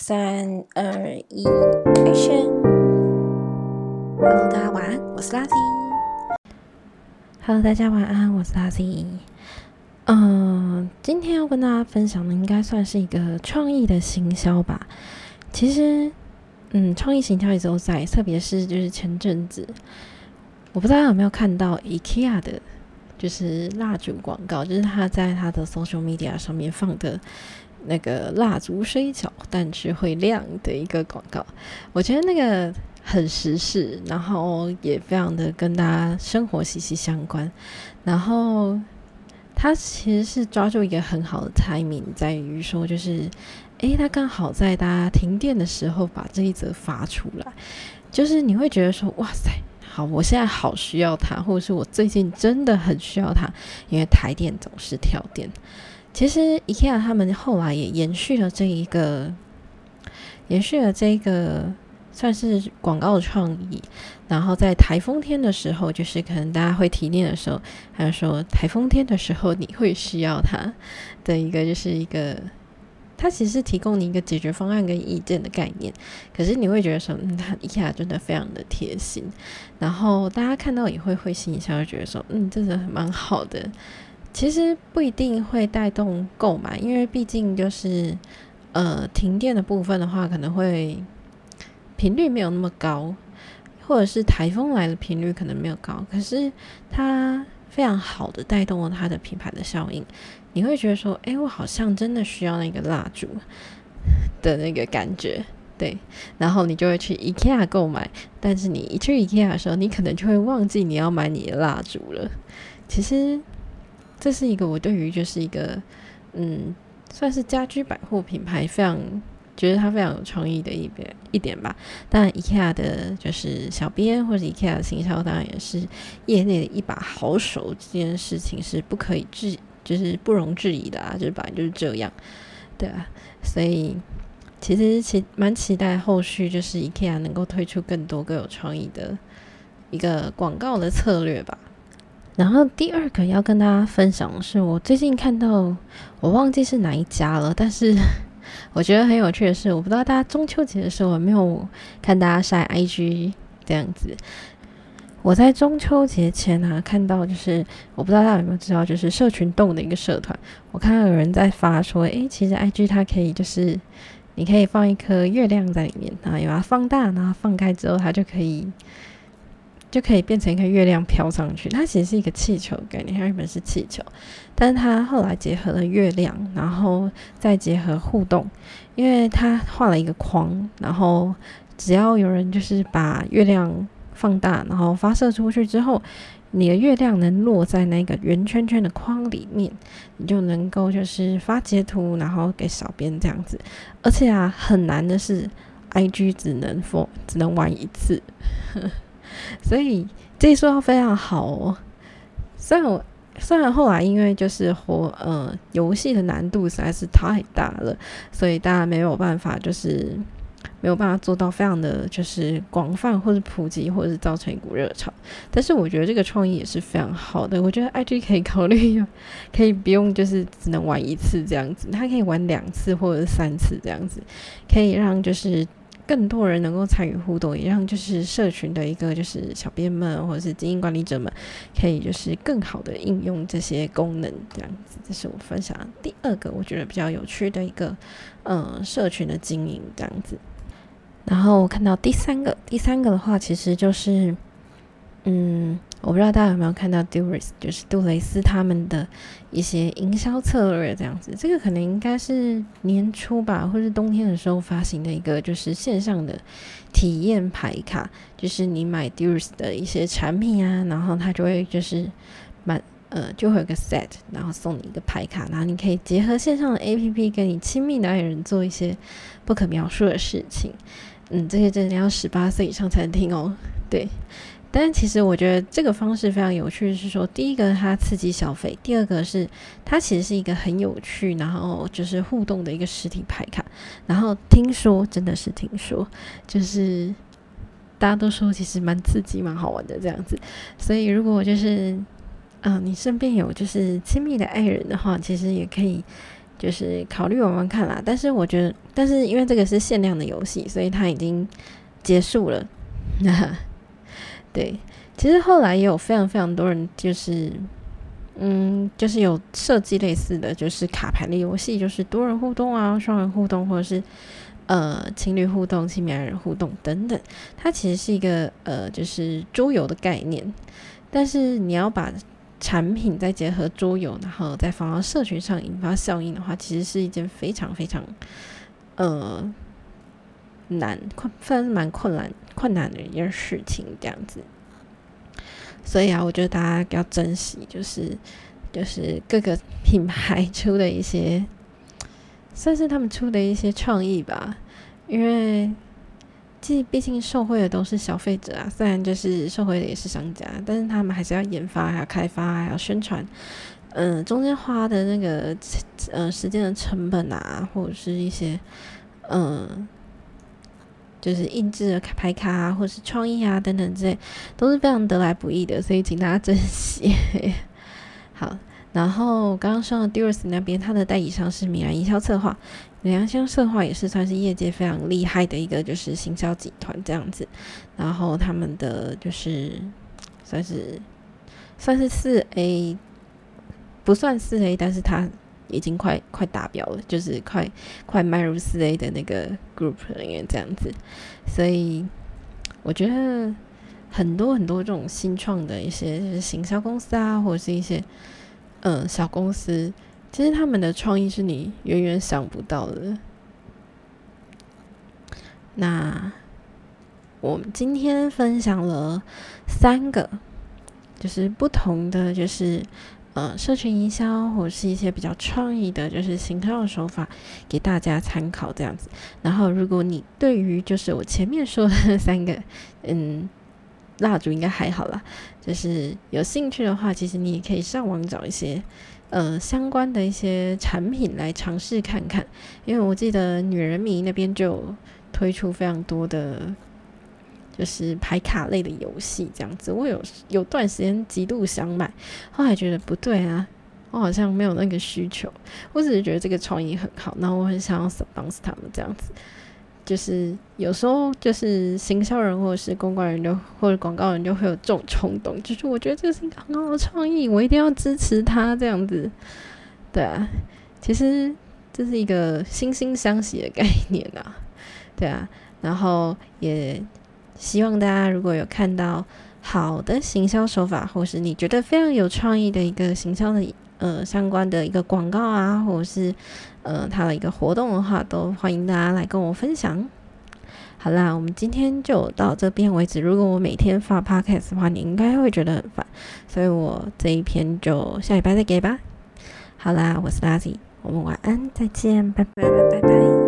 三二一，Action！Hello，大家晚安，我是 l a z y Hello，大家晚安，我是 l a z y 嗯，今天要跟大家分享的应该算是一个创意的行销吧。其实，嗯，创意行销一直都在，特别是就是前阵子，我不知道有没有看到 IKEA 的，就是蜡烛广告，就是他在他的 social media 上面放的。那个蜡烛虽小，但是会亮的一个广告，我觉得那个很时事，然后也非常的跟大家生活息息相关。然后它其实是抓住一个很好的 timing，在于说就是，诶，它刚好在大家停电的时候把这一则发出来，就是你会觉得说，哇塞，好，我现在好需要它，或者是我最近真的很需要它，因为台电总是跳电。其实，IKEA 他们后来也延续了这一个，延续了这个算是广告创意。然后在台风天的时候，就是可能大家会提炼的时候，还有说台风天的时候你会需要它的一个，就是一个，它其实提供你一个解决方案跟意见的概念。可是你会觉得说，嗯，它 IKEA 真的非常的贴心。然后大家看到也会会心一笑，就觉得说，嗯，真的蛮好的。其实不一定会带动购买，因为毕竟就是呃停电的部分的话，可能会频率没有那么高，或者是台风来的频率可能没有高。可是它非常好的带动了它的品牌的效应，你会觉得说，哎，我好像真的需要那个蜡烛的那个感觉，对。然后你就会去 IKEA 购买，但是你一去 IKEA 的时候，你可能就会忘记你要买你的蜡烛了。其实。这是一个我对于就是一个嗯，算是家居百货品牌非常觉得它非常有创意的一点一点吧。当然，IKEA 的就是小编或者 IKEA 的行销，当然也是业内的一把好手。这件事情是不可以置，就是不容置疑的啊，就是本来就是这样，对啊。所以其实期蛮期待后续就是 IKEA 能够推出更多更有创意的一个广告的策略吧。然后第二个要跟大家分享的是，我最近看到，我忘记是哪一家了，但是 我觉得很有趣的是，我不知道大家中秋节的时候有没有看大家晒 IG 这样子。我在中秋节前啊看到，就是我不知道大家有没有知道，就是社群动的一个社团，我看到有人在发说，诶，其实 IG 它可以就是你可以放一颗月亮在里面，然后把它放大，然后放开之后它就可以。就可以变成一个月亮飘上去。它其实是一个气球概念，它原本是气球，但是它后来结合了月亮，然后再结合互动，因为它画了一个框，然后只要有人就是把月亮放大，然后发射出去之后，你的月亮能落在那个圆圈圈的框里面，你就能够就是发截图，然后给小编这样子。而且啊，很难的是，IG 只能 for 只能玩一次。所以这一说非常好哦。虽然我虽然后来因为就是活呃游戏的难度实在是太大了，所以大家没有办法就是没有办法做到非常的就是广泛或者普及或者是造成一股热潮。但是我觉得这个创意也是非常好的。我觉得 IG 可以考虑，可以不用就是只能玩一次这样子，它可以玩两次或者三次这样子，可以让就是。更多人能够参与互动，也让就是社群的一个就是小编们或者是经营管理者们，可以就是更好的应用这些功能，这样子。这是我分享第二个我觉得比较有趣的一个嗯社群的经营这样子。然后我看到第三个，第三个的话其实就是嗯。我不知道大家有没有看到 Duris，就是杜蕾斯他们的一些营销策略这样子。这个可能应该是年初吧，或是冬天的时候发行的一个，就是线上的体验牌卡。就是你买 Duris 的一些产品啊，然后它就会就是满呃就会有个 set，然后送你一个牌卡，然后你可以结合线上的 APP，跟你亲密的爱人做一些不可描述的事情。嗯，这些真的要十八岁以上才能听哦。对。但其实我觉得这个方式非常有趣，是说第一个它刺激消费，第二个是它其实是一个很有趣，然后就是互动的一个实体牌卡。然后听说真的是听说，就是大家都说其实蛮刺激、蛮好玩的这样子。所以如果就是嗯你身边有就是亲密的爱人的话，其实也可以就是考虑玩玩看啦。但是我觉得，但是因为这个是限量的游戏，所以它已经结束了。对，其实后来也有非常非常多人，就是嗯，就是有设计类似的就是卡牌的游戏，就是多人互动啊、双人互动，或者是呃情侣互动、亲密爱人互动等等。它其实是一个呃，就是桌游的概念，但是你要把产品再结合桌游，然后再放到社群上引发效应的话，其实是一件非常非常呃难困，算是蛮困难困难的一件事情，这样子。所以啊，我觉得大家要珍惜，就是就是各个品牌出的一些，算是他们出的一些创意吧，因为。既毕竟受贿的都是消费者啊，虽然就是受贿的也是商家，但是他们还是要研发、还要开发、还要宣传，嗯，中间花的那个呃时间的成本啊，或者是一些嗯，就是印制的卡牌卡啊，或是创意啊等等之类，都是非常得来不易的，所以请大家珍惜。好。然后刚刚说的 Duros 那边，他的代理商是米兰营销策划，米兰营销策划也是算是业界非常厉害的一个就是行销集团这样子。然后他们的就是算是算是四 A，不算四 A，但是他已经快快达标了，就是快快迈入四 A 的那个 group 人员这样子。所以我觉得很多很多这种新创的一些行销公司啊，或者是一些。嗯，小公司其实他们的创意是你远远想不到的。那我们今天分享了三个，就是不同的，就是呃，社群营销或者是一些比较创意的，就是行销的手法，给大家参考这样子。然后，如果你对于就是我前面说的 三个，嗯。蜡烛应该还好啦，就是有兴趣的话，其实你也可以上网找一些呃相关的一些产品来尝试看看。因为我记得女人迷那边就推出非常多的，就是牌卡类的游戏这样子。我有有段时间极度想买，后来觉得不对啊，我好像没有那个需求。我只是觉得这个创意很好，然后我很想要帮死他们这样子。就是有时候，就是行销人或者是公关人就或者广告人就会有这种冲动，就是我觉得这是一个很好的创意，我一定要支持他这样子。对啊，其实这是一个惺惺相惜的概念啊。对啊，然后也希望大家如果有看到好的行销手法，或是你觉得非常有创意的一个行销的。呃，相关的一个广告啊，或者是呃，它的一个活动的话，都欢迎大家来跟我分享。好啦，我们今天就到这边为止。如果我每天发 podcast 的话，你应该会觉得很烦，所以我这一篇就下礼拜再给吧。好啦，我是 Lazy，我们晚安，再见，拜拜拜拜拜。